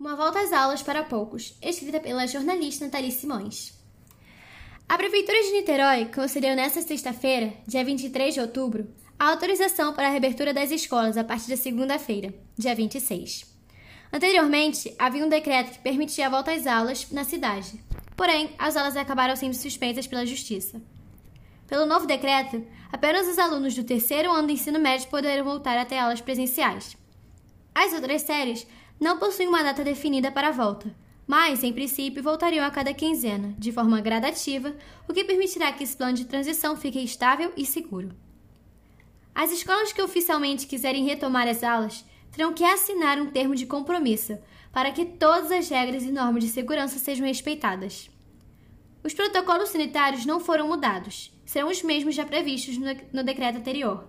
Uma volta às aulas para poucos, escrita pela jornalista Nathalie Simões. A Prefeitura de Niterói concedeu nesta sexta-feira, dia 23 de outubro, a autorização para a reabertura das escolas a partir da segunda-feira, dia 26. Anteriormente, havia um decreto que permitia a volta às aulas na cidade, porém, as aulas acabaram sendo suspensas pela Justiça. Pelo novo decreto, apenas os alunos do terceiro ano do ensino médio poderão voltar até aulas presenciais. As outras séries não possuem uma data definida para a volta, mas, em princípio, voltariam a cada quinzena, de forma gradativa, o que permitirá que esse plano de transição fique estável e seguro. As escolas que oficialmente quiserem retomar as aulas terão que assinar um termo de compromisso para que todas as regras e normas de segurança sejam respeitadas. Os protocolos sanitários não foram mudados, serão os mesmos já previstos no decreto anterior.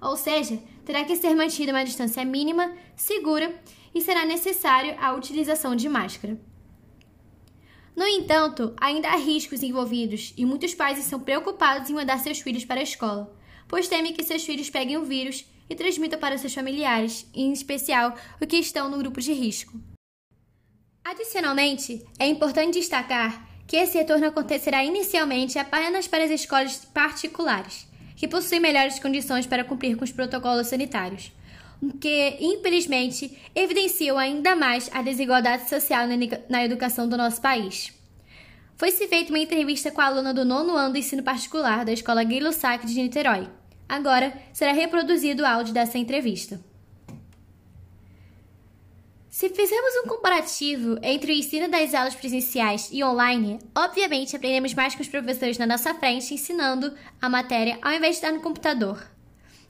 Ou seja, terá que ser mantida uma distância mínima, segura e será necessário a utilização de máscara. No entanto, ainda há riscos envolvidos e muitos pais estão preocupados em mandar seus filhos para a escola, pois temem que seus filhos peguem o vírus e transmitam para seus familiares, em especial os que estão no grupo de risco. Adicionalmente, é importante destacar que esse retorno acontecerá inicialmente apenas para as escolas particulares, que possuem melhores condições para cumprir com os protocolos sanitários, que, infelizmente, evidenciam ainda mais a desigualdade social na educação do nosso país. Foi-se feita uma entrevista com a aluna do nono ano do ensino particular da Escola Guilherme Sac de Niterói. Agora será reproduzido o áudio dessa entrevista. Se fizermos um comparativo entre o ensino das aulas presenciais e online, obviamente aprendemos mais com os professores na nossa frente ensinando a matéria ao invés de estar no computador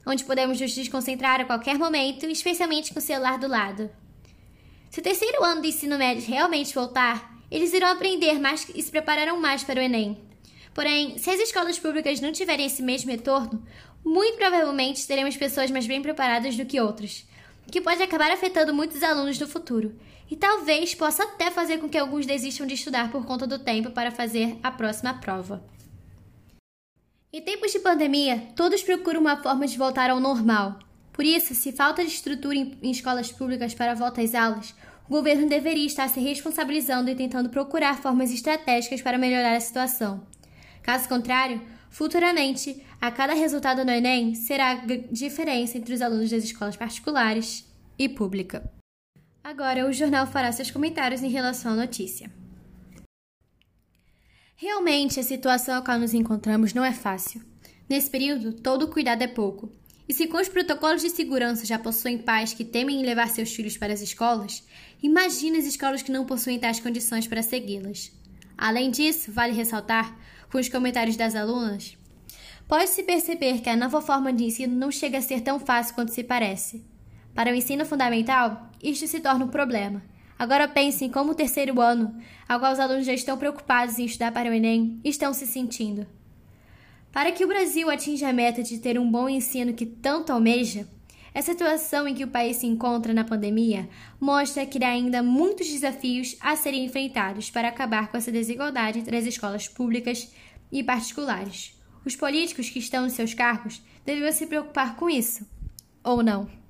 onde podemos nos desconcentrar a qualquer momento, especialmente com o celular do lado. Se o terceiro ano do ensino médio realmente voltar, eles irão aprender mais e se prepararão mais para o Enem. Porém, se as escolas públicas não tiverem esse mesmo retorno, muito provavelmente teremos pessoas mais bem preparadas do que outras, que pode acabar afetando muitos alunos no futuro, e talvez possa até fazer com que alguns desistam de estudar por conta do tempo para fazer a próxima prova. Em tempos de pandemia, todos procuram uma forma de voltar ao normal. Por isso, se falta de estrutura em, escolas públicas para a volta às aulas, o governo deveria estar se responsabilizando e tentando procurar formas estratégicas para melhorar a situação. Caso contrário, futuramente, a cada resultado no Enem será a diferença entre os alunos das escolas particulares e pública. Agora, o jornal fará seus comentários em relação à notícia. Realmente, a situação a qual nos encontramos não é fácil. Nesse período, todo cuidado é pouco. E se com os protocolos de segurança já possuem pais que temem em levar seus filhos para as escolas, imagine as escolas que não possuem tais condições para segui-las. Além disso, vale ressaltar, com os comentários das alunas, pode-se perceber que a nova forma de ensino não chega a ser tão fácil quanto se parece. Para o ensino fundamental, isto se torna um problema, Agora pense em como o terceiro ano, ao qual os alunos já estão preocupados em estudar para o Enem, estão se sentindo. Para que o Brasil atinja a meta de ter um bom ensino que tanto almeja, a situação em que o país se encontra na pandemia mostra que há ainda muitos desafios a serem enfrentados para acabar com essa desigualdade entre as escolas públicas e particulares. Os políticos que estão em seus cargos deveriam se preocupar com isso, ou não?